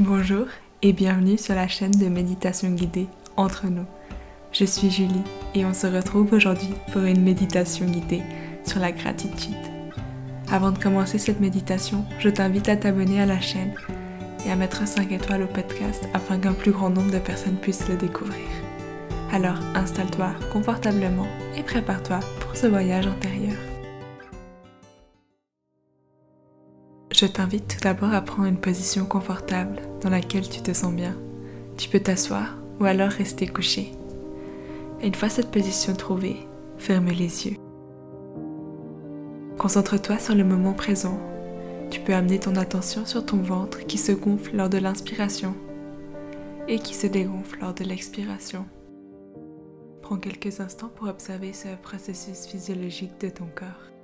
Bonjour et bienvenue sur la chaîne de méditation guidée Entre nous. Je suis Julie et on se retrouve aujourd'hui pour une méditation guidée sur la gratitude. Avant de commencer cette méditation, je t'invite à t'abonner à la chaîne et à mettre 5 étoiles au podcast afin qu'un plus grand nombre de personnes puissent le découvrir. Alors installe-toi confortablement et prépare-toi pour ce voyage intérieur. Je t'invite tout d'abord à prendre une position confortable dans laquelle tu te sens bien. Tu peux t'asseoir ou alors rester couché. Une fois cette position trouvée, ferme les yeux. Concentre-toi sur le moment présent. Tu peux amener ton attention sur ton ventre qui se gonfle lors de l'inspiration et qui se dégonfle lors de l'expiration. Prends quelques instants pour observer ce processus physiologique de ton corps.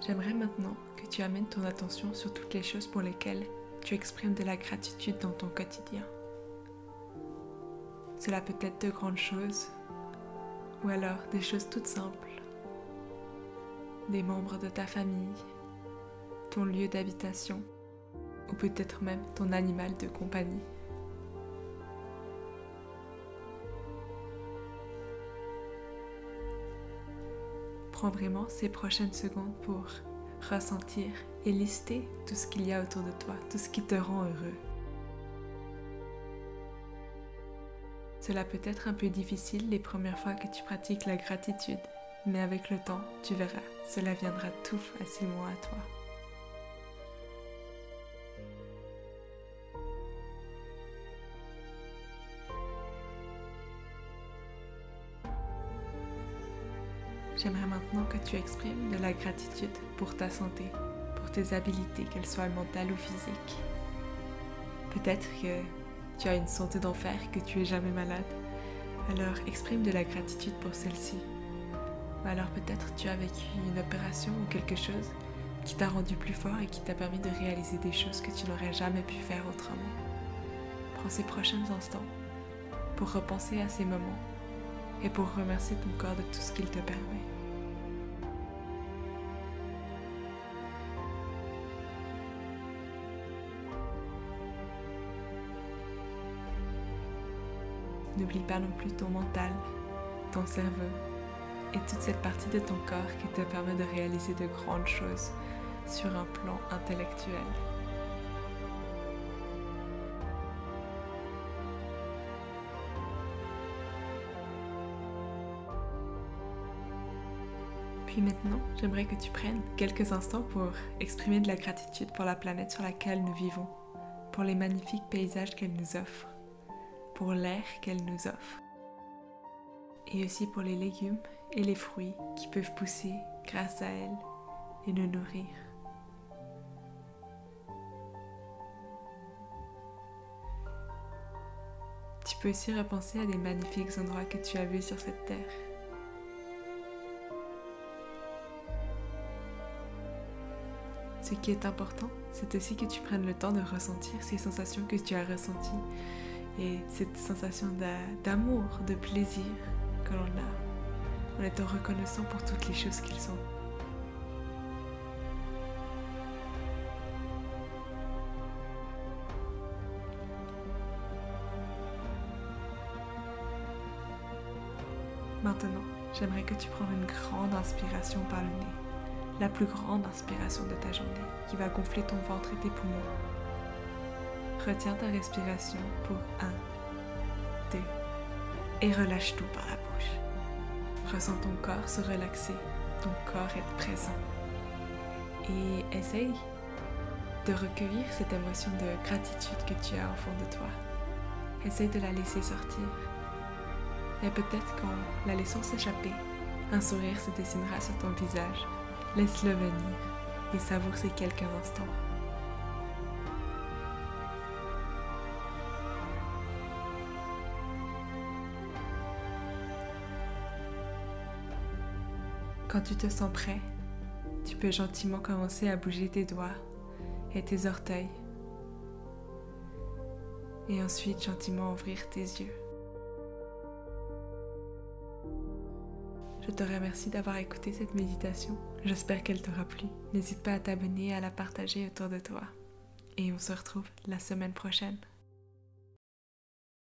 J'aimerais maintenant que tu amènes ton attention sur toutes les choses pour lesquelles tu exprimes de la gratitude dans ton quotidien. Cela peut être de grandes choses ou alors des choses toutes simples. Des membres de ta famille, ton lieu d'habitation ou peut-être même ton animal de compagnie. Prends vraiment ces prochaines secondes pour ressentir et lister tout ce qu'il y a autour de toi, tout ce qui te rend heureux. Cela peut être un peu difficile les premières fois que tu pratiques la gratitude, mais avec le temps, tu verras, cela viendra tout facilement à toi. J'aimerais maintenant que tu exprimes de la gratitude pour ta santé, pour tes habiletés, qu'elles soient mentales ou physiques. Peut-être que tu as une santé d'enfer, que tu es jamais malade. Alors exprime de la gratitude pour celle-ci. Alors peut-être tu as vécu une opération ou quelque chose qui t'a rendu plus fort et qui t'a permis de réaliser des choses que tu n'aurais jamais pu faire autrement. Prends ces prochains instants pour repenser à ces moments et pour remercier ton corps de tout ce qu'il te permet. N'oublie pas non plus ton mental, ton cerveau et toute cette partie de ton corps qui te permet de réaliser de grandes choses sur un plan intellectuel. Puis maintenant, j'aimerais que tu prennes quelques instants pour exprimer de la gratitude pour la planète sur laquelle nous vivons, pour les magnifiques paysages qu'elle nous offre, pour l'air qu'elle nous offre, et aussi pour les légumes et les fruits qui peuvent pousser grâce à elle et nous nourrir. Tu peux aussi repenser à des magnifiques endroits que tu as vus sur cette terre Ce qui est important, c'est aussi que tu prennes le temps de ressentir ces sensations que tu as ressenties et cette sensation d'amour, de plaisir que l'on a en étant reconnaissant pour toutes les choses qu'ils sont. Maintenant, j'aimerais que tu prennes une grande inspiration par le nez la plus grande inspiration de ta journée qui va gonfler ton ventre et tes poumons. Retiens ta respiration pour 1, 2 et relâche tout par la bouche. Ressens ton corps se relaxer, ton corps être présent. Et essaye de recueillir cette émotion de gratitude que tu as au fond de toi. Essaye de la laisser sortir. Et peut-être qu'en la laissant s'échapper, un sourire se dessinera sur ton visage Laisse-le venir et savoure quelques instants. Quand tu te sens prêt, tu peux gentiment commencer à bouger tes doigts et tes orteils. Et ensuite gentiment ouvrir tes yeux. Je te remercie d'avoir écouté cette méditation. J'espère qu'elle t'aura plu. N'hésite pas à t'abonner et à la partager autour de toi. Et on se retrouve la semaine prochaine.